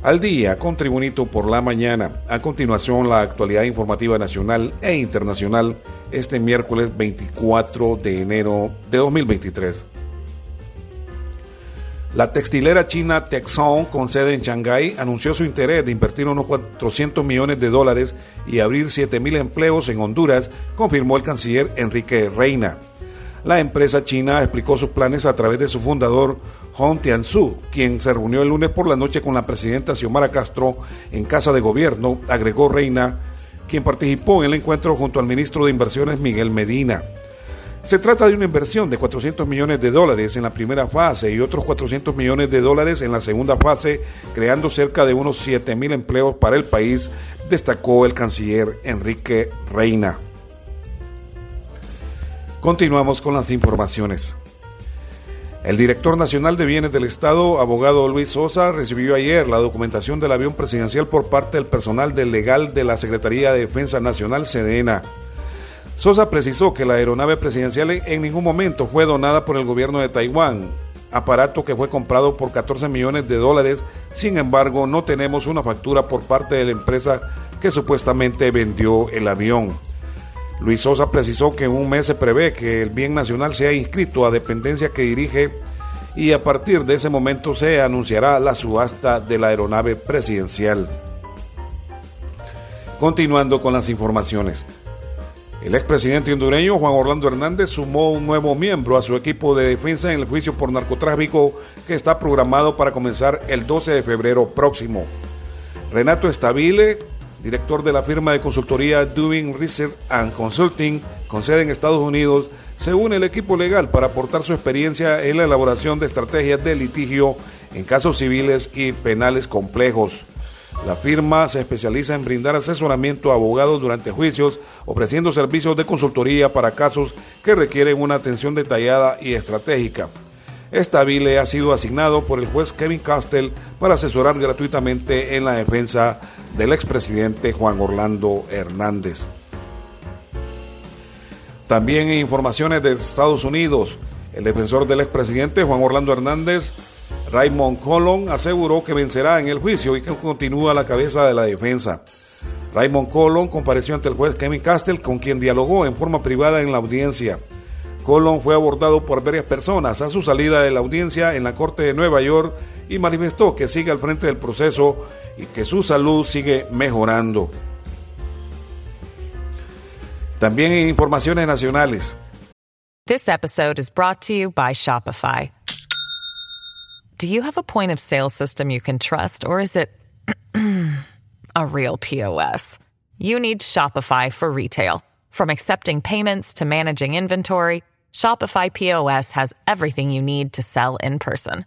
Al día con Tribunito por la mañana. A continuación, la actualidad informativa nacional e internacional este miércoles 24 de enero de 2023. La textilera china Texon, con sede en Shanghái, anunció su interés de invertir unos 400 millones de dólares y abrir 7.000 empleos en Honduras, confirmó el canciller Enrique Reina. La empresa china explicó sus planes a través de su fundador Hong Tianzu, quien se reunió el lunes por la noche con la presidenta Xiomara Castro en Casa de Gobierno, agregó Reina, quien participó en el encuentro junto al ministro de Inversiones Miguel Medina. Se trata de una inversión de 400 millones de dólares en la primera fase y otros 400 millones de dólares en la segunda fase, creando cerca de unos 7 mil empleos para el país, destacó el canciller Enrique Reina. Continuamos con las informaciones. El director nacional de bienes del Estado, abogado Luis Sosa, recibió ayer la documentación del avión presidencial por parte del personal del legal de la Secretaría de Defensa Nacional, Sedena. Sosa precisó que la aeronave presidencial en ningún momento fue donada por el gobierno de Taiwán, aparato que fue comprado por 14 millones de dólares, sin embargo no tenemos una factura por parte de la empresa que supuestamente vendió el avión. Luis Sosa precisó que en un mes se prevé que el bien nacional sea inscrito a dependencia que dirige y a partir de ese momento se anunciará la subasta de la aeronave presidencial. Continuando con las informaciones. El expresidente hondureño Juan Orlando Hernández sumó un nuevo miembro a su equipo de defensa en el juicio por narcotráfico que está programado para comenzar el 12 de febrero próximo. Renato Estabile, director de la firma de consultoría Doing Research and Consulting, con sede en Estados Unidos, se une el equipo legal para aportar su experiencia en la elaboración de estrategias de litigio en casos civiles y penales complejos. La firma se especializa en brindar asesoramiento a abogados durante juicios, ofreciendo servicios de consultoría para casos que requieren una atención detallada y estratégica. Estabile ha sido asignado por el juez Kevin Castell para asesorar gratuitamente en la defensa del expresidente Juan Orlando Hernández. También en informaciones de Estados Unidos, el defensor del expresidente Juan Orlando Hernández, Raymond Colon, aseguró que vencerá en el juicio y que continúa a la cabeza de la defensa. Raymond Colon compareció ante el juez Kevin Castell, con quien dialogó en forma privada en la audiencia. Colon fue abordado por varias personas a su salida de la audiencia en la Corte de Nueva York y manifestó que sigue al frente del proceso y que su salud sigue mejorando. También en informaciones nacionales. This episode is brought to you by Shopify. Do you have a point of sale system you can trust, or is it a real POS? You need Shopify for retail. From accepting payments to managing inventory, Shopify POS has everything you need to sell in person.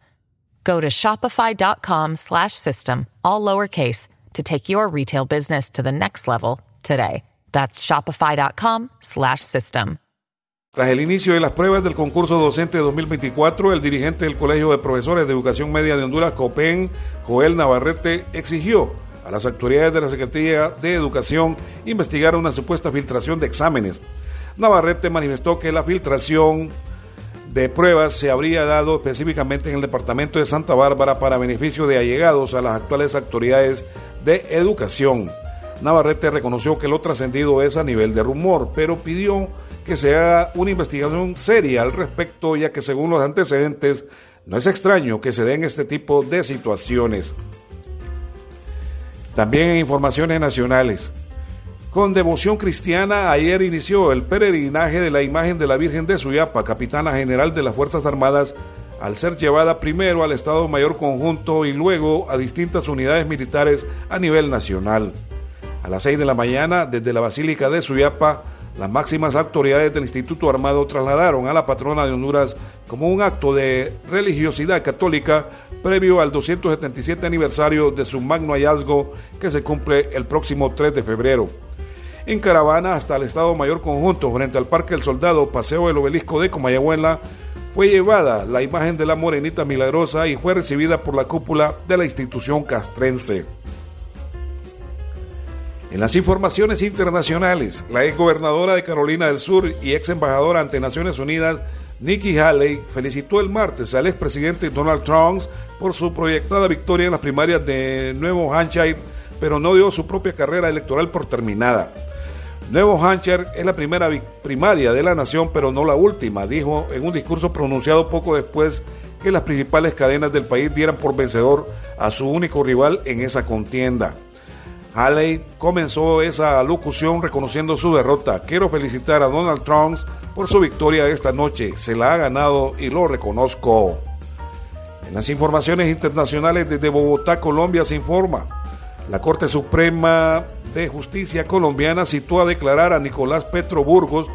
Go to shopify.com slash system, all lowercase, to take your retail business to the next level today. That's shopify.com slash system. Tras el inicio de las pruebas del concurso docente 2024, el dirigente del Colegio de Profesores de Educación Media de Honduras, COPEN, Joel Navarrete, exigió a las autoridades de la Secretaría de Educación investigar una supuesta filtración de exámenes. Navarrete manifestó que la filtración de pruebas se habría dado específicamente en el departamento de Santa Bárbara para beneficio de allegados a las actuales autoridades de educación. Navarrete reconoció que lo trascendido es a nivel de rumor, pero pidió que se haga una investigación seria al respecto, ya que según los antecedentes, no es extraño que se den este tipo de situaciones. También en informaciones nacionales. Con devoción cristiana, ayer inició el peregrinaje de la imagen de la Virgen de Suyapa, capitana general de las Fuerzas Armadas, al ser llevada primero al Estado Mayor Conjunto y luego a distintas unidades militares a nivel nacional. A las 6 de la mañana, desde la Basílica de Suyapa, las máximas autoridades del Instituto Armado trasladaron a la patrona de Honduras como un acto de religiosidad católica previo al 277 aniversario de su magno hallazgo que se cumple el próximo 3 de febrero. En caravana hasta el Estado Mayor Conjunto, frente al Parque del Soldado, Paseo del Obelisco de Comayagüela, fue llevada la imagen de la Morenita Milagrosa y fue recibida por la cúpula de la institución castrense. En las informaciones internacionales, la ex gobernadora de Carolina del Sur y ex embajadora ante Naciones Unidas, Nikki Haley, felicitó el martes al expresidente Donald Trump por su proyectada victoria en las primarias de Nuevo Hampshire, pero no dio su propia carrera electoral por terminada. Nuevo Hampshire es la primera primaria de la nación, pero no la última, dijo en un discurso pronunciado poco después que las principales cadenas del país dieran por vencedor a su único rival en esa contienda. Haley comenzó esa locución reconociendo su derrota. Quiero felicitar a Donald Trump por su victoria esta noche. Se la ha ganado y lo reconozco. En las informaciones internacionales desde Bogotá, Colombia, se informa. La Corte Suprema de Justicia colombiana citó a declarar a Nicolás Petro Burgos,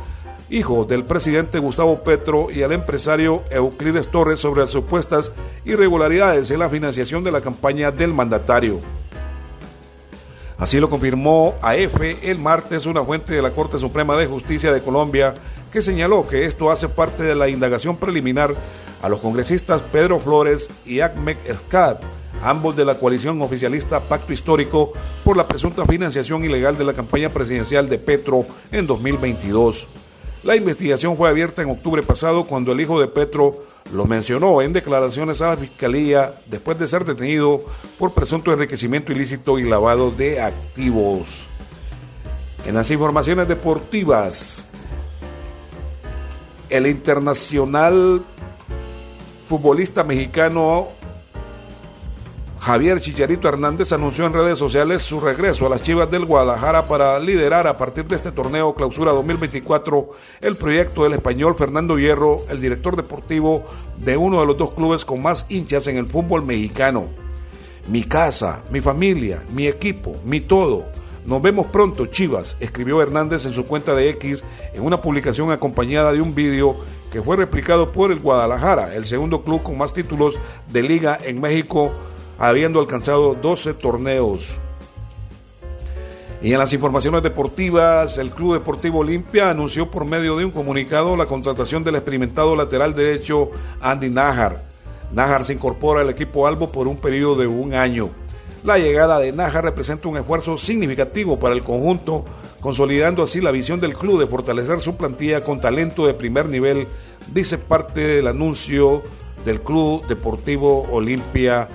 hijo del presidente Gustavo Petro, y al empresario Euclides Torres sobre las supuestas irregularidades en la financiación de la campaña del mandatario. Así lo confirmó a EFE el martes una fuente de la Corte Suprema de Justicia de Colombia que señaló que esto hace parte de la indagación preliminar a los congresistas Pedro Flores y Ahmed Escad, ambos de la coalición oficialista Pacto Histórico por la presunta financiación ilegal de la campaña presidencial de Petro en 2022. La investigación fue abierta en octubre pasado cuando el hijo de Petro lo mencionó en declaraciones a la Fiscalía después de ser detenido por presunto enriquecimiento ilícito y lavado de activos. En las informaciones deportivas, el internacional futbolista mexicano Javier Chicharito Hernández anunció en redes sociales su regreso a las Chivas del Guadalajara para liderar a partir de este torneo Clausura 2024 el proyecto del español Fernando Hierro, el director deportivo de uno de los dos clubes con más hinchas en el fútbol mexicano. Mi casa, mi familia, mi equipo, mi todo. Nos vemos pronto, Chivas, escribió Hernández en su cuenta de X en una publicación acompañada de un vídeo que fue replicado por el Guadalajara, el segundo club con más títulos de liga en México habiendo alcanzado 12 torneos. Y en las informaciones deportivas, el Club Deportivo Olimpia anunció por medio de un comunicado la contratación del experimentado lateral derecho Andy Najar. Najar se incorpora al equipo Albo por un periodo de un año. La llegada de Najar representa un esfuerzo significativo para el conjunto, consolidando así la visión del club de fortalecer su plantilla con talento de primer nivel, dice parte del anuncio del Club Deportivo Olimpia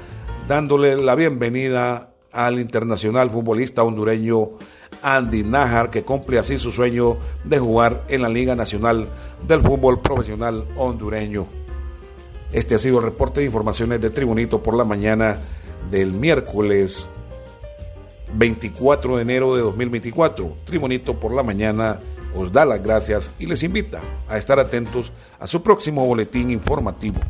dándole la bienvenida al internacional futbolista hondureño Andy Najar, que cumple así su sueño de jugar en la Liga Nacional del Fútbol Profesional Hondureño. Este ha sido el reporte de informaciones de Tribunito por la mañana del miércoles 24 de enero de 2024. Tribunito por la mañana os da las gracias y les invita a estar atentos a su próximo boletín informativo.